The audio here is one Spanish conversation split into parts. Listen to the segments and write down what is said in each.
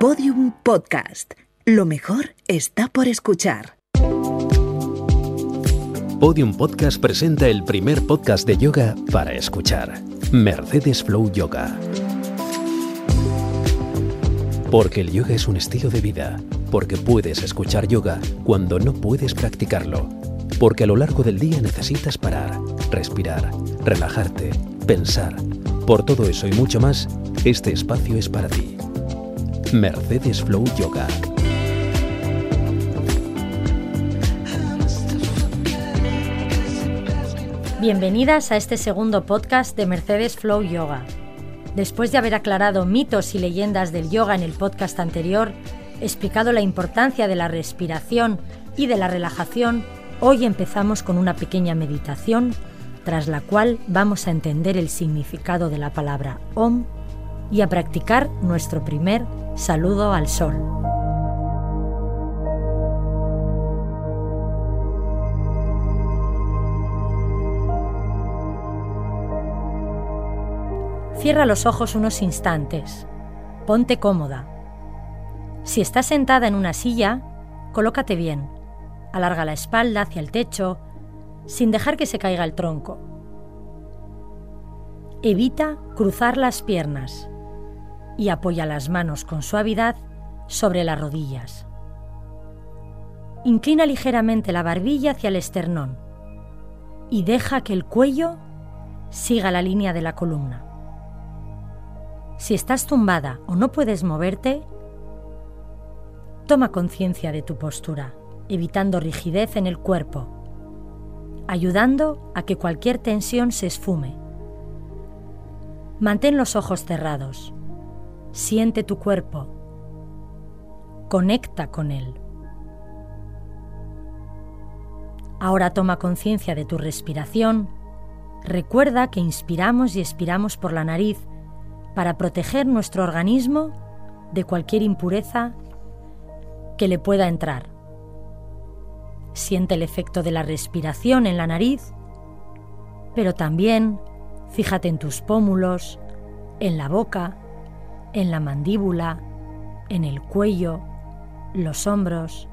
Podium Podcast. Lo mejor está por escuchar. Podium Podcast presenta el primer podcast de yoga para escuchar. Mercedes Flow Yoga. Porque el yoga es un estilo de vida. Porque puedes escuchar yoga cuando no puedes practicarlo. Porque a lo largo del día necesitas parar, respirar, relajarte, pensar. Por todo eso y mucho más, este espacio es para ti. Mercedes Flow Yoga. Bienvenidas a este segundo podcast de Mercedes Flow Yoga. Después de haber aclarado mitos y leyendas del yoga en el podcast anterior, explicado la importancia de la respiración y de la relajación, hoy empezamos con una pequeña meditación, tras la cual vamos a entender el significado de la palabra Om y a practicar nuestro primer saludo al sol. Cierra los ojos unos instantes. Ponte cómoda. Si estás sentada en una silla, colócate bien. Alarga la espalda hacia el techo, sin dejar que se caiga el tronco. Evita cruzar las piernas y apoya las manos con suavidad sobre las rodillas. Inclina ligeramente la barbilla hacia el esternón y deja que el cuello siga la línea de la columna. Si estás tumbada o no puedes moverte, toma conciencia de tu postura, evitando rigidez en el cuerpo, ayudando a que cualquier tensión se esfume. Mantén los ojos cerrados. Siente tu cuerpo. Conecta con él. Ahora toma conciencia de tu respiración. Recuerda que inspiramos y expiramos por la nariz para proteger nuestro organismo de cualquier impureza que le pueda entrar. Siente el efecto de la respiración en la nariz, pero también fíjate en tus pómulos, en la boca, en la mandíbula, en el cuello, los hombros.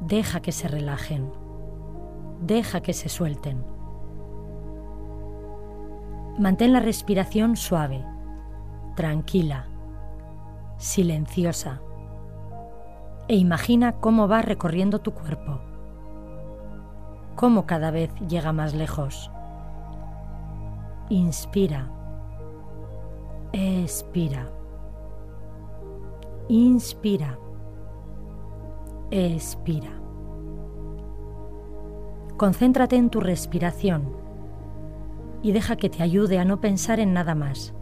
Deja que se relajen, deja que se suelten. Mantén la respiración suave, tranquila, silenciosa e imagina cómo va recorriendo tu cuerpo, cómo cada vez llega más lejos. Inspira, expira, inspira, expira. Concéntrate en tu respiración y deja que te ayude a no pensar en nada más.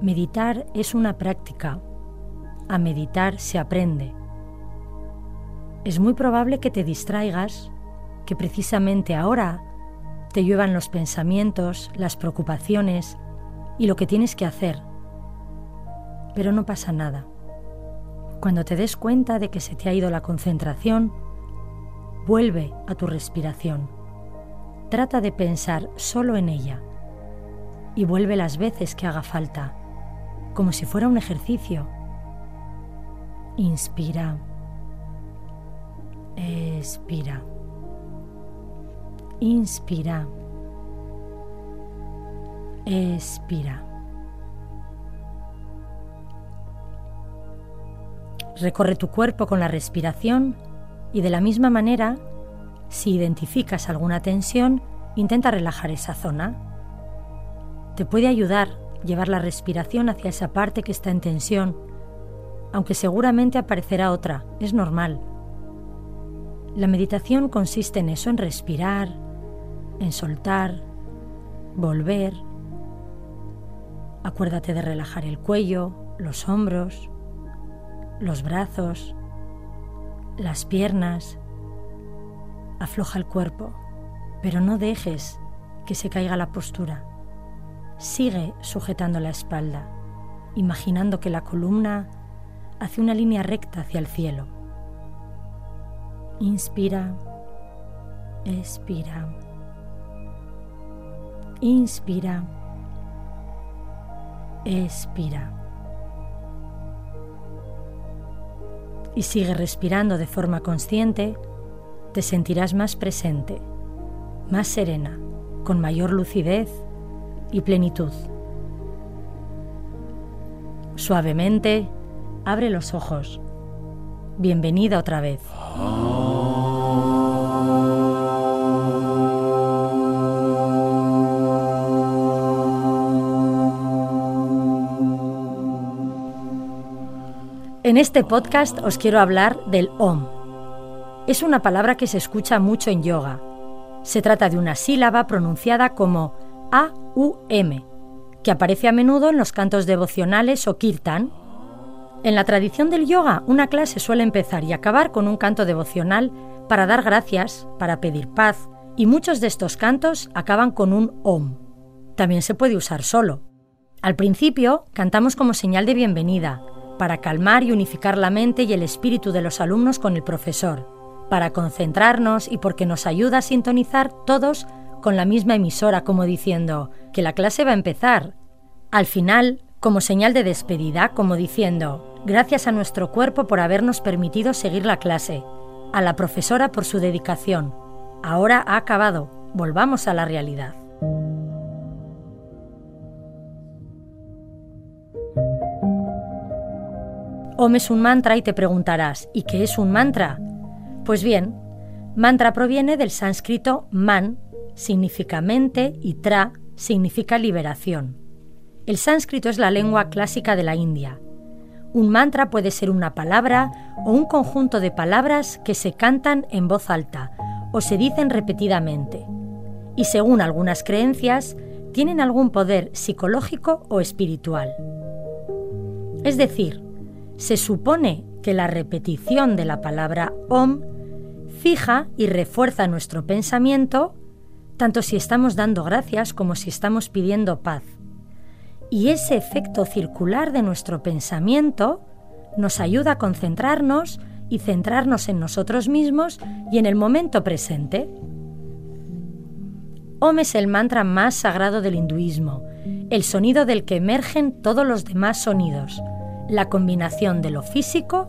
Meditar es una práctica. A meditar se aprende. Es muy probable que te distraigas, que precisamente ahora te lluevan los pensamientos, las preocupaciones y lo que tienes que hacer. Pero no pasa nada. Cuando te des cuenta de que se te ha ido la concentración, vuelve a tu respiración Trata de pensar solo en ella y vuelve las veces que haga falta, como si fuera un ejercicio. Inspira, expira, inspira, expira. Recorre tu cuerpo con la respiración y de la misma manera si identificas alguna tensión, intenta relajar esa zona. Te puede ayudar llevar la respiración hacia esa parte que está en tensión, aunque seguramente aparecerá otra, es normal. La meditación consiste en eso, en respirar, en soltar, volver. Acuérdate de relajar el cuello, los hombros, los brazos, las piernas, Afloja el cuerpo, pero no dejes que se caiga la postura. Sigue sujetando la espalda, imaginando que la columna hace una línea recta hacia el cielo. Inspira, expira. Inspira, expira. Y sigue respirando de forma consciente, te sentirás más presente, más serena, con mayor lucidez y plenitud. Suavemente, abre los ojos. Bienvenida otra vez. Ah. En este podcast os quiero hablar del OM. Es una palabra que se escucha mucho en yoga. Se trata de una sílaba pronunciada como A-U-M, que aparece a menudo en los cantos devocionales o kirtan. En la tradición del yoga, una clase suele empezar y acabar con un canto devocional para dar gracias, para pedir paz, y muchos de estos cantos acaban con un OM. También se puede usar solo. Al principio, cantamos como señal de bienvenida, para calmar y unificar la mente y el espíritu de los alumnos con el profesor, para concentrarnos y porque nos ayuda a sintonizar todos con la misma emisora, como diciendo que la clase va a empezar. Al final, como señal de despedida, como diciendo, gracias a nuestro cuerpo por habernos permitido seguir la clase, a la profesora por su dedicación. Ahora ha acabado, volvamos a la realidad. Om es un mantra y te preguntarás, ¿y qué es un mantra? Pues bien, mantra proviene del sánscrito man, significa mente, y tra, significa liberación. El sánscrito es la lengua clásica de la India. Un mantra puede ser una palabra o un conjunto de palabras que se cantan en voz alta o se dicen repetidamente. Y según algunas creencias, tienen algún poder psicológico o espiritual. Es decir, se supone que la repetición de la palabra OM fija y refuerza nuestro pensamiento, tanto si estamos dando gracias como si estamos pidiendo paz. Y ese efecto circular de nuestro pensamiento nos ayuda a concentrarnos y centrarnos en nosotros mismos y en el momento presente. Om es el mantra más sagrado del hinduismo, el sonido del que emergen todos los demás sonidos, la combinación de lo físico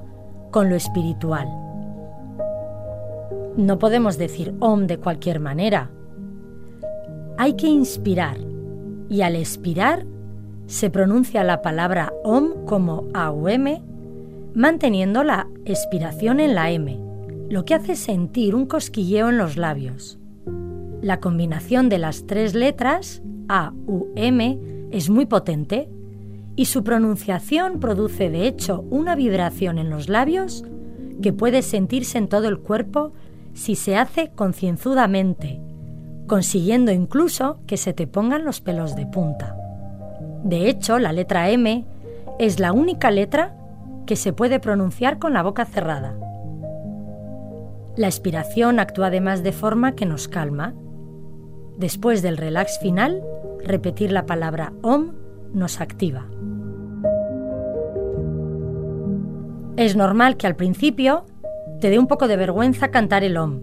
con lo espiritual. No podemos decir OM de cualquier manera. Hay que inspirar y al expirar se pronuncia la palabra OM como AUM, manteniendo la expiración en la M, lo que hace sentir un cosquilleo en los labios. La combinación de las tres letras AUM es muy potente y su pronunciación produce de hecho una vibración en los labios que puede sentirse en todo el cuerpo si se hace concienzudamente, consiguiendo incluso que se te pongan los pelos de punta. De hecho, la letra M es la única letra que se puede pronunciar con la boca cerrada. La expiración actúa además de forma que nos calma. Después del relax final, repetir la palabra OM nos activa. Es normal que al principio te dé un poco de vergüenza cantar el OM.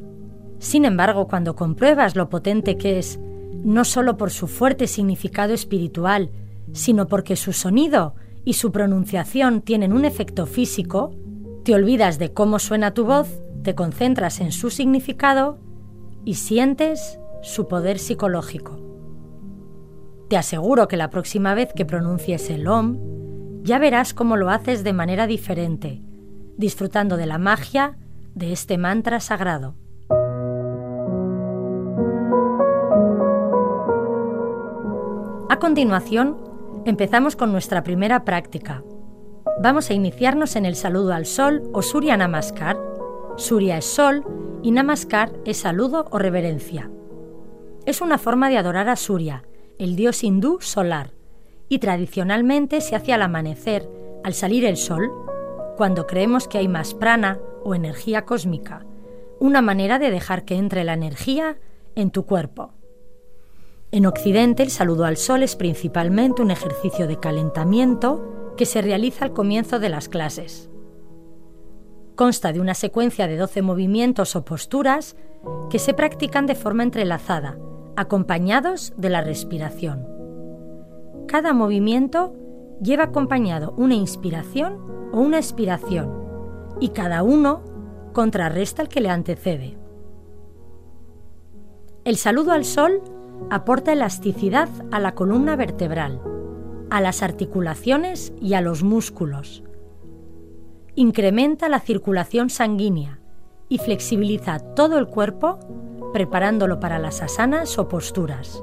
Sin embargo, cuando compruebas lo potente que es, no solo por su fuerte significado espiritual, sino porque su sonido y su pronunciación tienen un efecto físico, te olvidas de cómo suena tu voz, te concentras en su significado y sientes su poder psicológico. Te aseguro que la próxima vez que pronuncies el OM, ya verás cómo lo haces de manera diferente, disfrutando de la magia de este mantra sagrado. A continuación, empezamos con nuestra primera práctica. Vamos a iniciarnos en el saludo al sol o Surya Namaskar. Surya es sol y Namaskar es saludo o reverencia. Es una forma de adorar a Surya, el dios hindú solar, y tradicionalmente se hace al amanecer, al salir el sol, cuando creemos que hay más prana o energía cósmica, una manera de dejar que entre la energía en tu cuerpo. En Occidente el saludo al sol es principalmente un ejercicio de calentamiento que se realiza al comienzo de las clases. Consta de una secuencia de 12 movimientos o posturas que se practican de forma entrelazada, acompañados de la respiración. Cada movimiento lleva acompañado una inspiración una expiración, y cada uno contrarresta al que le antecede. El saludo al sol aporta elasticidad a la columna vertebral, a las articulaciones y a los músculos. Incrementa la circulación sanguínea y flexibiliza todo el cuerpo preparándolo para las asanas o posturas.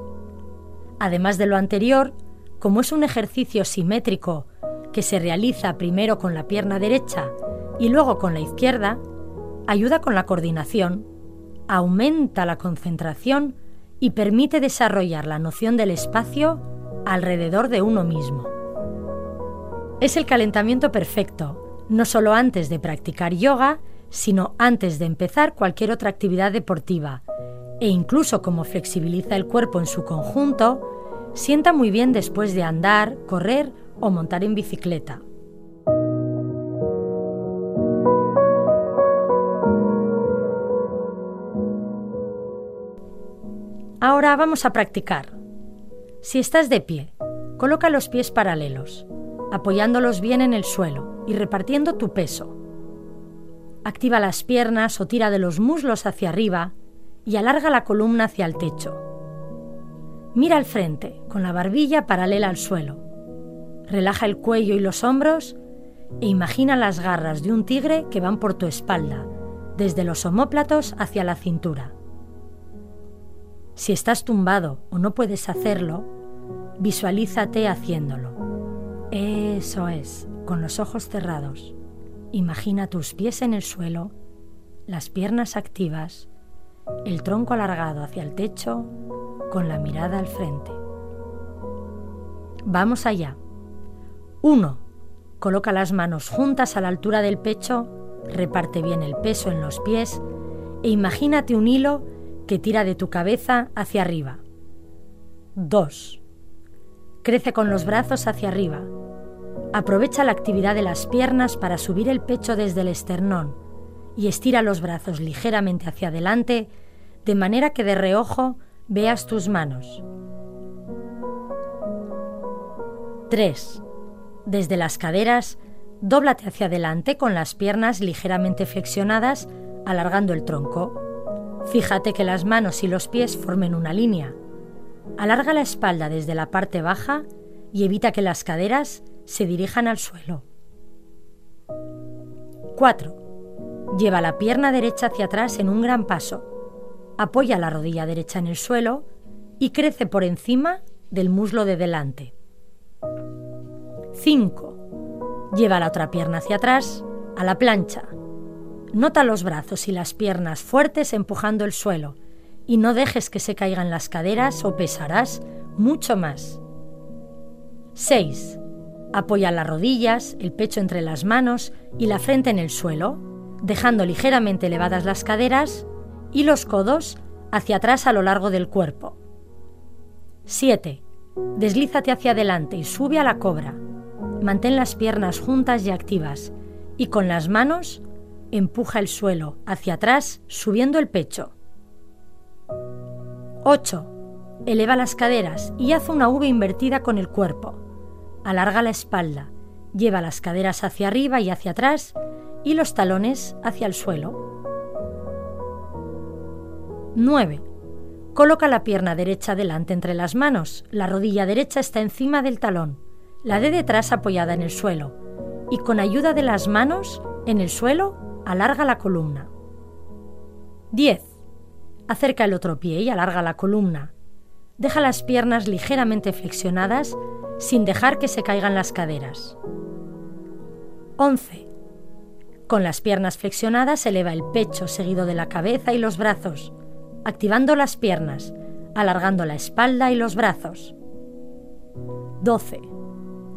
Además de lo anterior, como es un ejercicio simétrico que se realiza primero con la pierna derecha y luego con la izquierda, ayuda con la coordinación, aumenta la concentración y permite desarrollar la noción del espacio alrededor de uno mismo. Es el calentamiento perfecto, no solo antes de practicar yoga, sino antes de empezar cualquier otra actividad deportiva, e incluso como flexibiliza el cuerpo en su conjunto, sienta muy bien después de andar, correr o montar en bicicleta. Ahora vamos a practicar. Si estás de pie, coloca los pies paralelos, apoyándolos bien en el suelo y repartiendo tu peso. Activa las piernas o tira de los muslos hacia arriba y alarga la columna hacia el techo. Mira al frente, con la barbilla paralela al suelo. Relaja el cuello y los hombros e imagina las garras de un tigre que van por tu espalda, desde los omóplatos hacia la cintura. Si estás tumbado o no puedes hacerlo, visualízate haciéndolo. Eso es, con los ojos cerrados. Imagina tus pies en el suelo, las piernas activas, el tronco alargado hacia el techo, con la mirada al frente. Vamos allá. 1. Coloca las manos juntas a la altura del pecho, reparte bien el peso en los pies e imagínate un hilo que tira de tu cabeza hacia arriba. 2. Crece con los brazos hacia arriba. Aprovecha la actividad de las piernas para subir el pecho desde el esternón y estira los brazos ligeramente hacia adelante de manera que de reojo veas tus manos. 3. Desde las caderas, dóblate hacia adelante con las piernas ligeramente flexionadas, alargando el tronco. Fíjate que las manos y los pies formen una línea. Alarga la espalda desde la parte baja y evita que las caderas se dirijan al suelo. 4. Lleva la pierna derecha hacia atrás en un gran paso. Apoya la rodilla derecha en el suelo y crece por encima del muslo de delante. 5. Lleva la otra pierna hacia atrás, a la plancha, Nota los brazos y las piernas fuertes empujando el suelo y no dejes que se caigan las caderas o pesarás mucho más. 6. Apoya las rodillas, el pecho entre las manos y la frente en el suelo, dejando ligeramente elevadas las caderas y los codos hacia atrás a lo largo del cuerpo. 7. Deslízate hacia adelante y sube a la cobra. Mantén las piernas juntas y activas y con las manos empuja el suelo hacia atrás subiendo el pecho. 8. Eleva las caderas y haz una V invertida con el cuerpo. Alarga la espalda, lleva las caderas hacia arriba y hacia atrás y los talones hacia el suelo. 9. Coloca la pierna derecha delante entre las manos, la rodilla derecha está encima del talón, la de detrás apoyada en el suelo, y con ayuda de las manos en el suelo alarga la columna. 10. Acerca el otro pie y alarga la columna. Deja las piernas ligeramente flexionadas sin dejar que se caigan las caderas. 11. Con las piernas flexionadas eleva el pecho seguido de la cabeza y los brazos, activando las piernas, alargando la espalda y los brazos. 12.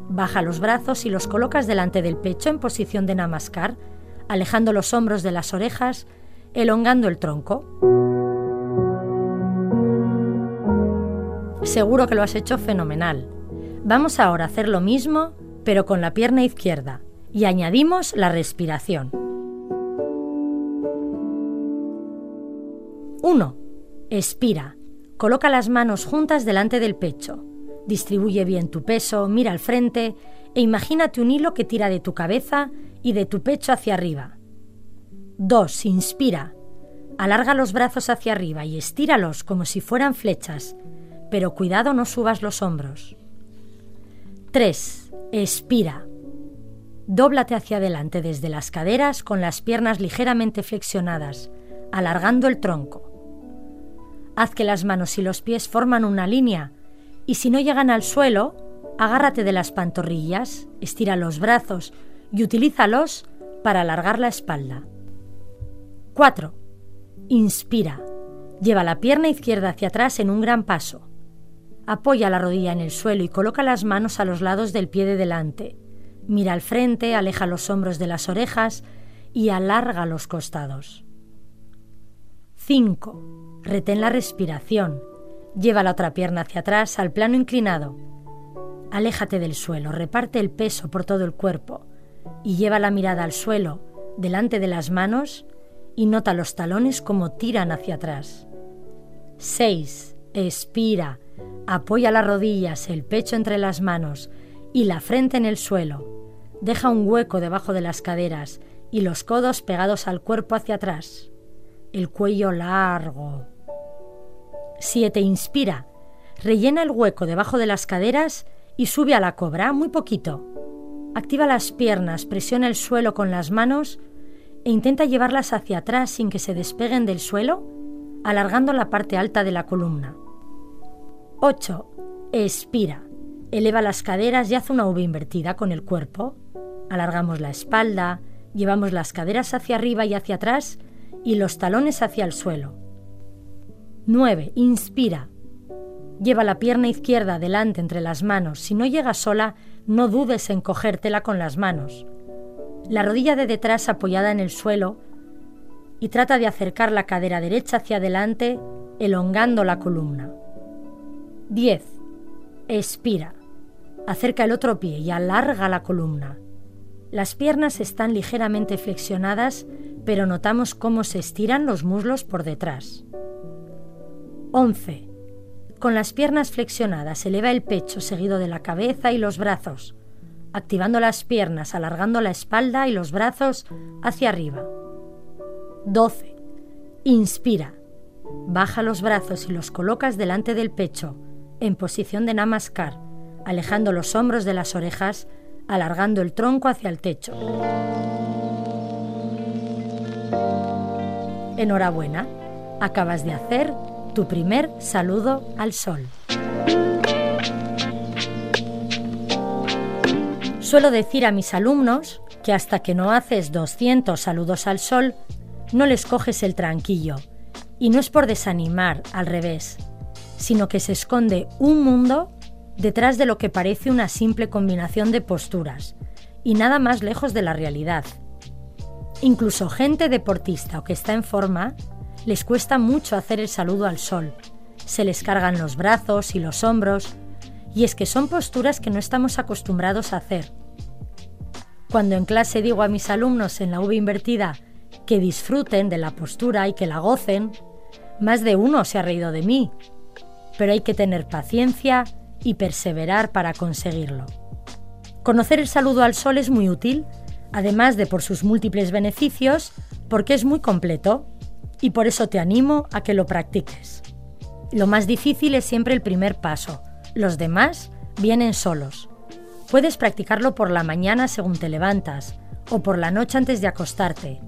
Baja los brazos y los colocas delante del pecho en posición de namaskar alejando los hombros de las orejas, elongando el tronco. Seguro que lo has hecho fenomenal. Vamos ahora a hacer lo mismo, pero con la pierna izquierda, y añadimos la respiración. 1. Expira. Coloca las manos juntas delante del pecho. Distribuye bien tu peso, mira al frente e imagínate un hilo que tira de tu cabeza y de tu pecho hacia arriba, 2. Inspira. Alarga los brazos hacia arriba y estíralos como si fueran flechas, pero cuidado no subas los hombros. 3. Expira. Dóblate hacia adelante desde las caderas con las piernas ligeramente flexionadas, alargando el tronco. Haz que las manos y los pies forman una línea y si no llegan al suelo, agárrate de las pantorrillas, estira los brazos y utilízalos para alargar la espalda. 4. Inspira. Lleva la pierna izquierda hacia atrás en un gran paso. Apoya la rodilla en el suelo y coloca las manos a los lados del pie de delante. Mira al frente, aleja los hombros de las orejas y alarga los costados. 5. Retén la respiración. Lleva la otra pierna hacia atrás al plano inclinado. Aléjate del suelo, reparte el peso por todo el cuerpo y lleva la mirada al suelo, delante de las manos, y nota los talones como tiran hacia atrás. 6. Expira. Apoya las rodillas, el pecho entre las manos y la frente en el suelo. Deja un hueco debajo de las caderas y los codos pegados al cuerpo hacia atrás el cuello largo. 7. Inspira. Rellena el hueco debajo de las caderas y sube a la cobra muy poquito. Activa las piernas, presiona el suelo con las manos e intenta llevarlas hacia atrás sin que se despeguen del suelo, alargando la parte alta de la columna. 8. Expira. Eleva las caderas y haz una V invertida con el cuerpo. Alargamos la espalda, llevamos las caderas hacia arriba y hacia atrás y los talones hacia el suelo. 9. Inspira. Lleva la pierna izquierda adelante entre las manos. Si no llega sola, no dudes en cogértela con las manos. La rodilla de detrás apoyada en el suelo y trata de acercar la cadera derecha hacia adelante, elongando la columna. 10. Expira. Acerca el otro pie y alarga la columna. Las piernas están ligeramente flexionadas pero notamos cómo se estiran los muslos por detrás. 11. Con las piernas flexionadas eleva el pecho seguido de la cabeza y los brazos, activando las piernas, alargando la espalda y los brazos hacia arriba. 12. Inspira. Baja los brazos y los colocas delante del pecho, en posición de namaskar, alejando los hombros de las orejas, alargando el tronco hacia el techo. Enhorabuena, acabas de hacer tu primer saludo al sol. Suelo decir a mis alumnos que hasta que no haces 200 saludos al sol, no les coges el tranquillo. Y no es por desanimar, al revés, sino que se esconde un mundo detrás de lo que parece una simple combinación de posturas, y nada más lejos de la realidad. Incluso gente deportista o que está en forma, les cuesta mucho hacer el saludo al sol. Se les cargan los brazos y los hombros, y es que son posturas que no estamos acostumbrados a hacer. Cuando en clase digo a mis alumnos en la V invertida que disfruten de la postura y que la gocen, más de uno se ha reído de mí, pero hay que tener paciencia y perseverar para conseguirlo. Conocer el saludo al sol es muy útil además de por sus múltiples beneficios, porque es muy completo y por eso te animo a que lo practiques. Lo más difícil es siempre el primer paso, los demás vienen solos. Puedes practicarlo por la mañana según te levantas o por la noche antes de acostarte,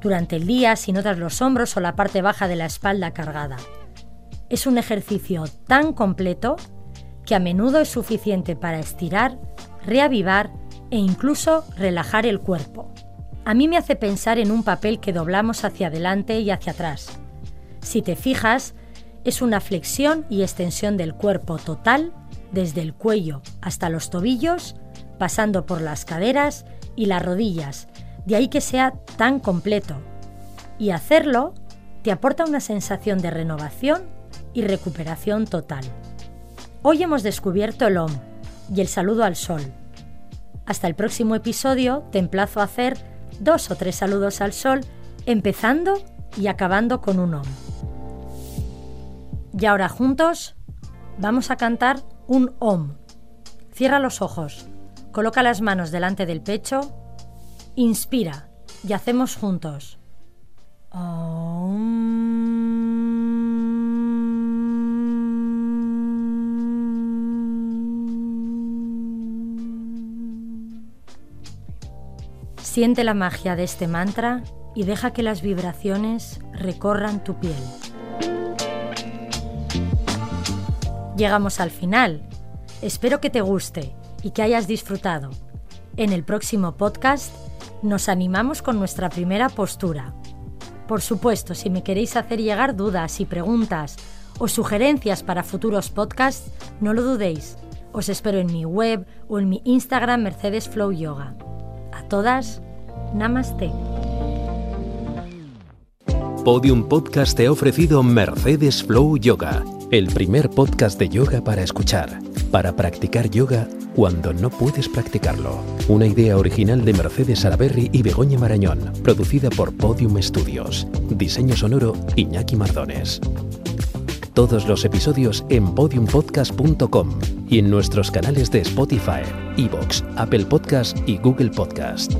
durante el día si notas los hombros o la parte baja de la espalda cargada. Es un ejercicio tan completo que a menudo es suficiente para estirar, reavivar e incluso relajar el cuerpo. A mí me hace pensar en un papel que doblamos hacia adelante y hacia atrás. Si te fijas, es una flexión y extensión del cuerpo total desde el cuello hasta los tobillos, pasando por las caderas y las rodillas, de ahí que sea tan completo. Y hacerlo te aporta una sensación de renovación y recuperación total. Hoy hemos descubierto el OM y el saludo al sol, hasta el próximo episodio te emplazo a hacer dos o tres saludos al sol, empezando y acabando con un OM. Y ahora juntos vamos a cantar un OM. Cierra los ojos, coloca las manos delante del pecho, inspira y hacemos juntos Siente la magia de este mantra y deja que las vibraciones recorran tu piel. Llegamos al final. Espero que te guste y que hayas disfrutado. En el próximo podcast nos animamos con nuestra primera postura. Por supuesto, si me queréis hacer llegar dudas y preguntas o sugerencias para futuros podcasts, no lo dudéis. Os espero en mi web o en mi Instagram Mercedes Flow Yoga. A todas, namaste. Podium Podcast te ha ofrecido Mercedes Flow Yoga, el primer podcast de yoga para escuchar, para practicar yoga cuando no puedes practicarlo. Una idea original de Mercedes Salaberry y Begoña Marañón, producida por Podium Studios. Diseño sonoro Iñaki Mardones. Todos los episodios en podiumpodcast.com y en nuestros canales de Spotify, Evox, Apple Podcast y Google Podcast.